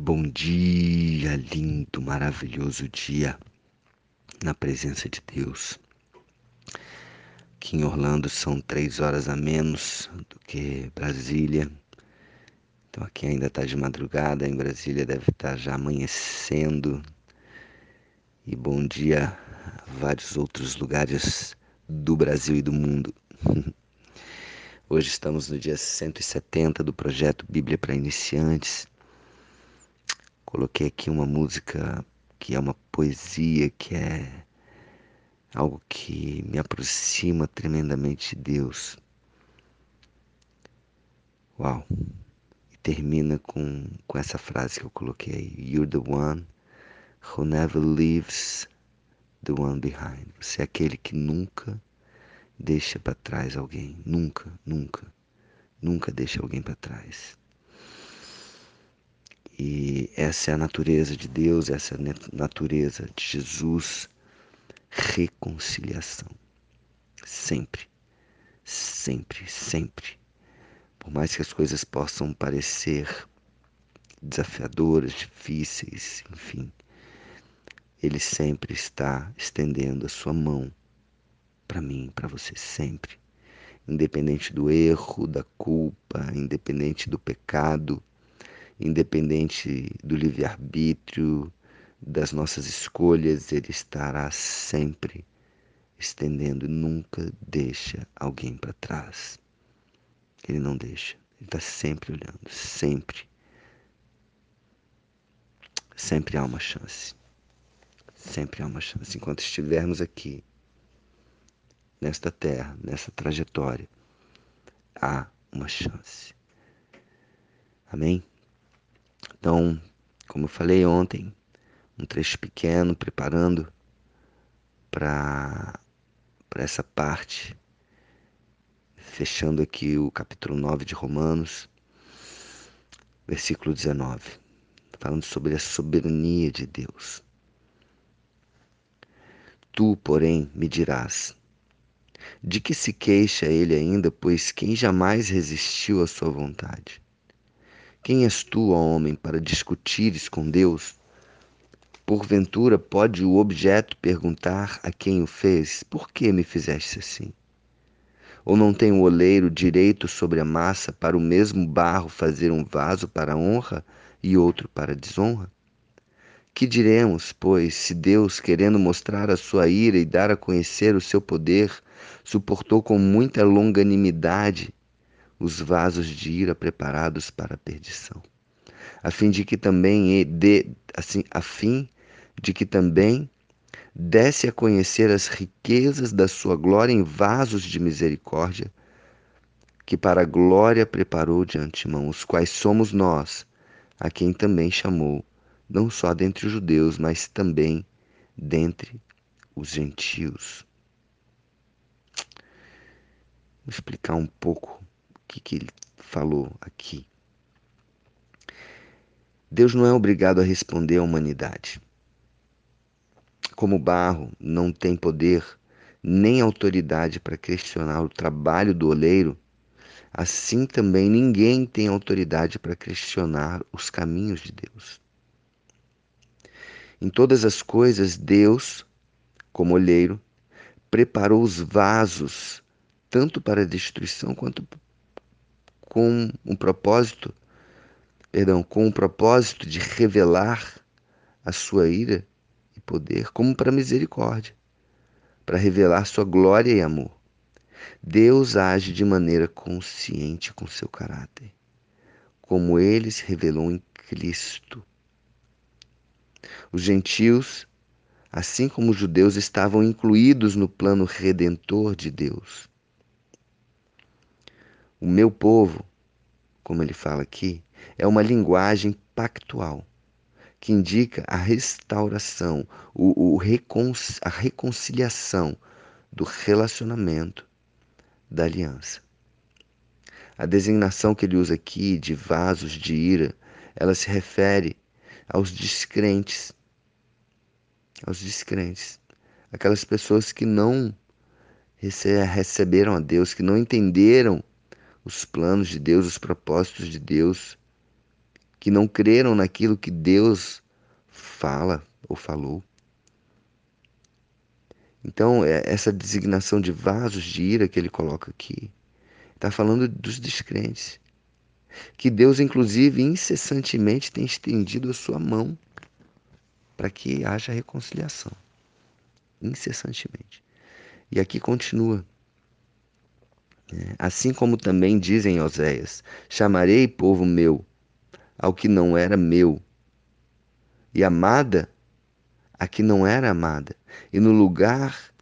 Bom dia, lindo, maravilhoso dia na presença de Deus. Aqui em Orlando são três horas a menos do que Brasília. Então aqui ainda está de madrugada, em Brasília deve estar tá já amanhecendo. E bom dia a vários outros lugares do Brasil e do mundo. Hoje estamos no dia 170 do projeto Bíblia para Iniciantes. Coloquei aqui uma música que é uma poesia, que é algo que me aproxima tremendamente de Deus. Uau! E termina com, com essa frase que eu coloquei aí: You're the one who never leaves the one behind. Você é aquele que nunca deixa para trás alguém. Nunca, nunca, nunca deixa alguém para trás. E essa é a natureza de Deus, essa é a natureza de Jesus. Reconciliação. Sempre, sempre, sempre. Por mais que as coisas possam parecer desafiadoras, difíceis, enfim, Ele sempre está estendendo a sua mão para mim, para você sempre. Independente do erro, da culpa, independente do pecado, independente do livre-arbítrio, das nossas escolhas, Ele estará sempre estendendo, nunca deixa alguém para trás. Ele não deixa, Ele está sempre olhando, sempre. Sempre há uma chance. Sempre há uma chance. Enquanto estivermos aqui, nesta terra, nessa trajetória, há uma chance. Amém? Então, como eu falei ontem, um trecho pequeno preparando para essa parte, fechando aqui o capítulo 9 de Romanos, versículo 19, falando sobre a soberania de Deus. Tu, porém, me dirás: de que se queixa ele ainda, pois quem jamais resistiu à sua vontade? Quem és tu, ó homem, para discutires com Deus? Porventura pode o objeto perguntar a quem o fez: Por que me fizeste assim? Ou não tem o oleiro direito sobre a massa para o mesmo barro fazer um vaso para honra e outro para desonra? Que diremos, pois, se Deus, querendo mostrar a sua ira e dar a conhecer o seu poder, suportou com muita longanimidade os vasos de ira preparados para a perdição, a fim de que também assim, a fim de que também desse a conhecer as riquezas da sua glória em vasos de misericórdia, que para a glória preparou de antemão, os quais somos nós, a quem também chamou não só dentre os judeus, mas também dentre os gentios. Vou explicar um pouco que, que ele falou aqui. Deus não é obrigado a responder à humanidade. Como barro não tem poder nem autoridade para questionar o trabalho do oleiro, assim também ninguém tem autoridade para questionar os caminhos de Deus. Em todas as coisas, Deus, como olheiro, preparou os vasos, tanto para destruição quanto com um propósito, perdão, com o um propósito de revelar a sua ira e poder, como para misericórdia, para revelar sua glória e amor. Deus age de maneira consciente com seu caráter, como ele se revelou em Cristo os gentios, assim como os judeus, estavam incluídos no plano redentor de Deus. O meu povo, como ele fala aqui, é uma linguagem pactual que indica a restauração, o, o recon, a reconciliação do relacionamento da aliança. A designação que ele usa aqui de vasos de ira, ela se refere aos descrentes. Aos descrentes. Aquelas pessoas que não receberam a Deus, que não entenderam os planos de Deus, os propósitos de Deus, que não creram naquilo que Deus fala ou falou. Então, é, essa designação de vasos de ira que ele coloca aqui, está falando dos descrentes. Que Deus, inclusive, incessantemente tem estendido a sua mão para que haja reconciliação. Incessantemente. E aqui continua. Assim como também dizem Oséias: chamarei povo meu ao que não era meu, e amada a que não era amada, e no lugar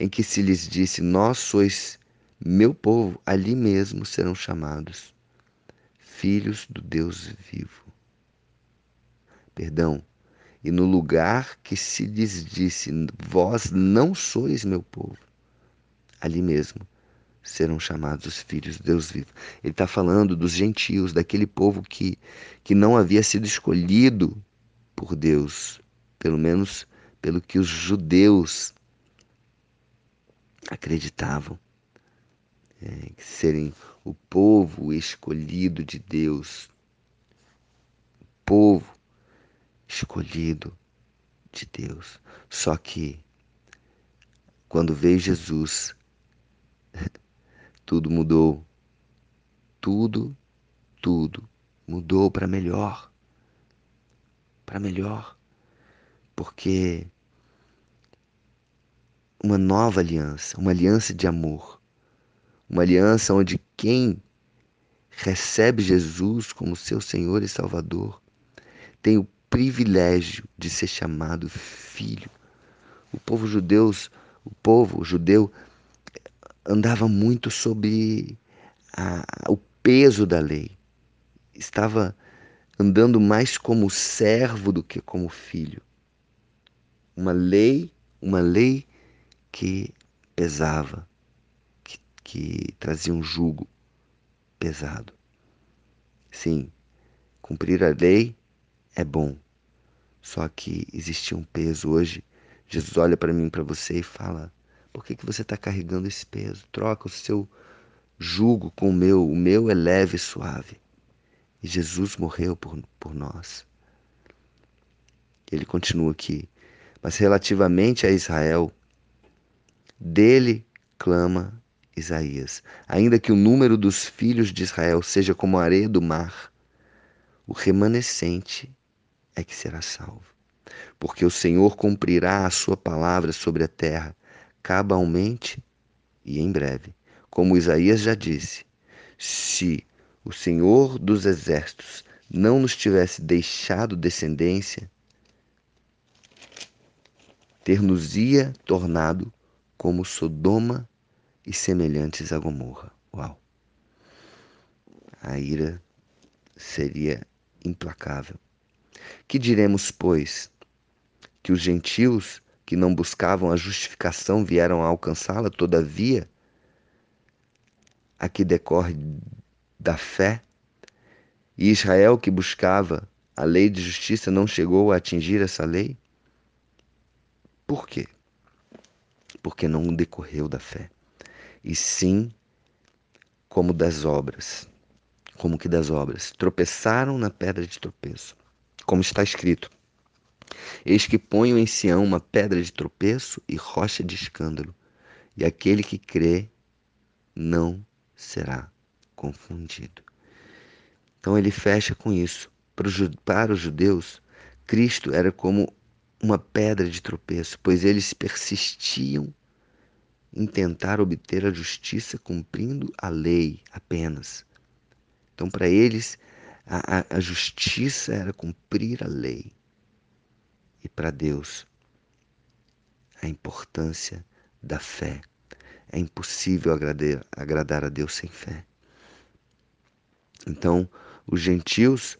em que se lhes disse: Nós sois meu povo, ali mesmo serão chamados filhos do Deus vivo. Perdão. E no lugar que se lhes disse: Vós não sois meu povo, ali mesmo serão chamados os filhos de Deus vivo. Ele está falando dos gentios, daquele povo que, que não havia sido escolhido por Deus, pelo menos pelo que os judeus acreditavam, é, serem o povo escolhido de Deus, o povo escolhido de Deus. Só que quando veio Jesus, tudo mudou. Tudo, tudo mudou para melhor. Para melhor. Porque uma nova aliança, uma aliança de amor, uma aliança onde quem recebe Jesus como seu Senhor e Salvador tem o privilégio de ser chamado filho. O povo judeu, o povo judeu andava muito sobre a, o peso da lei. Estava andando mais como servo do que como filho. Uma lei, uma lei que pesava, que, que trazia um jugo pesado. Sim, cumprir a lei é bom. Só que existia um peso hoje. Jesus olha para mim, para você e fala: por que, que você está carregando esse peso? Troca o seu jugo com o meu. O meu é leve e suave. E Jesus morreu por, por nós. Ele continua aqui. Mas relativamente a Israel, dele clama Isaías: ainda que o número dos filhos de Israel seja como a areia do mar, o remanescente é que será salvo. Porque o Senhor cumprirá a sua palavra sobre a terra cabalmente e em breve. Como Isaías já disse, se o Senhor dos Exércitos não nos tivesse deixado descendência, ter-nos-ia tornado como Sodoma e semelhantes a Gomorra. Uau! A ira seria implacável. Que diremos, pois? Que os gentios que não buscavam a justificação vieram a alcançá-la, todavia, a que decorre da fé, e Israel que buscava a lei de justiça não chegou a atingir essa lei? Por quê? Porque não decorreu da fé, e sim como das obras, como que das obras, tropeçaram na pedra de tropeço, como está escrito: Eis que ponho em Sião uma pedra de tropeço e rocha de escândalo, e aquele que crê não será confundido. Então ele fecha com isso. Para os judeus, Cristo era como uma pedra de tropeço, pois eles persistiam em tentar obter a justiça cumprindo a lei apenas. Então, para eles, a, a, a justiça era cumprir a lei e para Deus a importância da fé. É impossível agradar, a Deus sem fé. Então, os gentios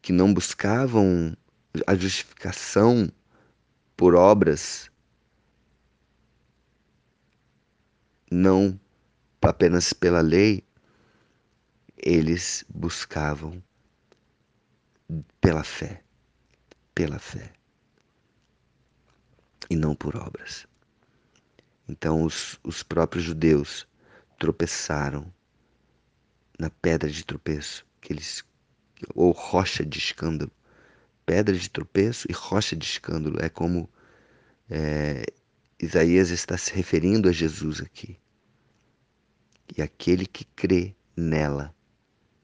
que não buscavam a justificação por obras, não apenas pela lei, eles buscavam pela fé pela fé e não por obras. Então os, os próprios judeus tropeçaram na pedra de tropeço que eles ou rocha de escândalo. Pedra de tropeço e rocha de escândalo. É como é, Isaías está se referindo a Jesus aqui. E aquele que crê nela,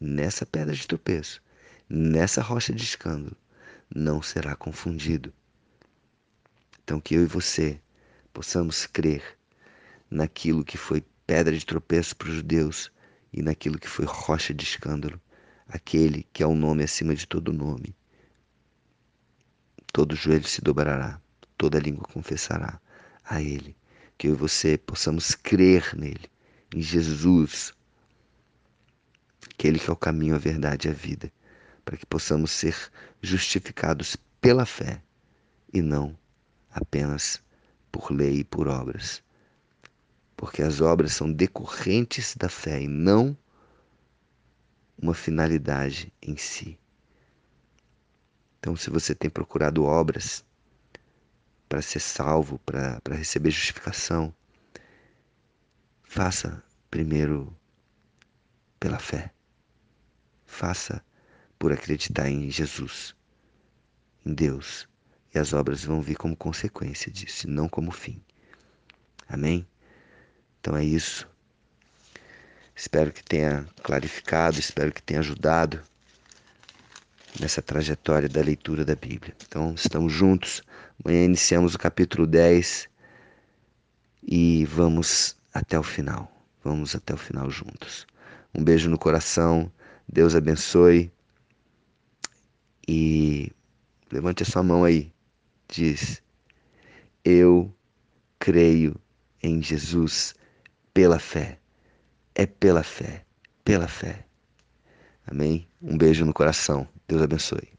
nessa pedra de tropeço, nessa rocha de escândalo, não será confundido. Então, que eu e você possamos crer naquilo que foi pedra de tropeço para os judeus e naquilo que foi rocha de escândalo, aquele que é o nome acima de todo nome. Todo joelho se dobrará, toda língua confessará a Ele. Que eu e você possamos crer nele, em Jesus, aquele que é o caminho, a verdade e a vida, para que possamos ser justificados pela fé e não apenas por lei e por obras. Porque as obras são decorrentes da fé e não uma finalidade em si. Então, se você tem procurado obras para ser salvo, para receber justificação, faça primeiro pela fé. Faça por acreditar em Jesus, em Deus e as obras vão vir como consequência disso, não como fim. Amém? Então é isso. Espero que tenha clarificado, espero que tenha ajudado nessa trajetória da leitura da Bíblia. Então, estamos juntos. Amanhã iniciamos o capítulo 10 e vamos até o final. Vamos até o final juntos. Um beijo no coração. Deus abençoe. E levante a sua mão aí diz: Eu creio em Jesus pela fé. É pela fé, pela fé. Amém? Um beijo no coração. Deus abençoe.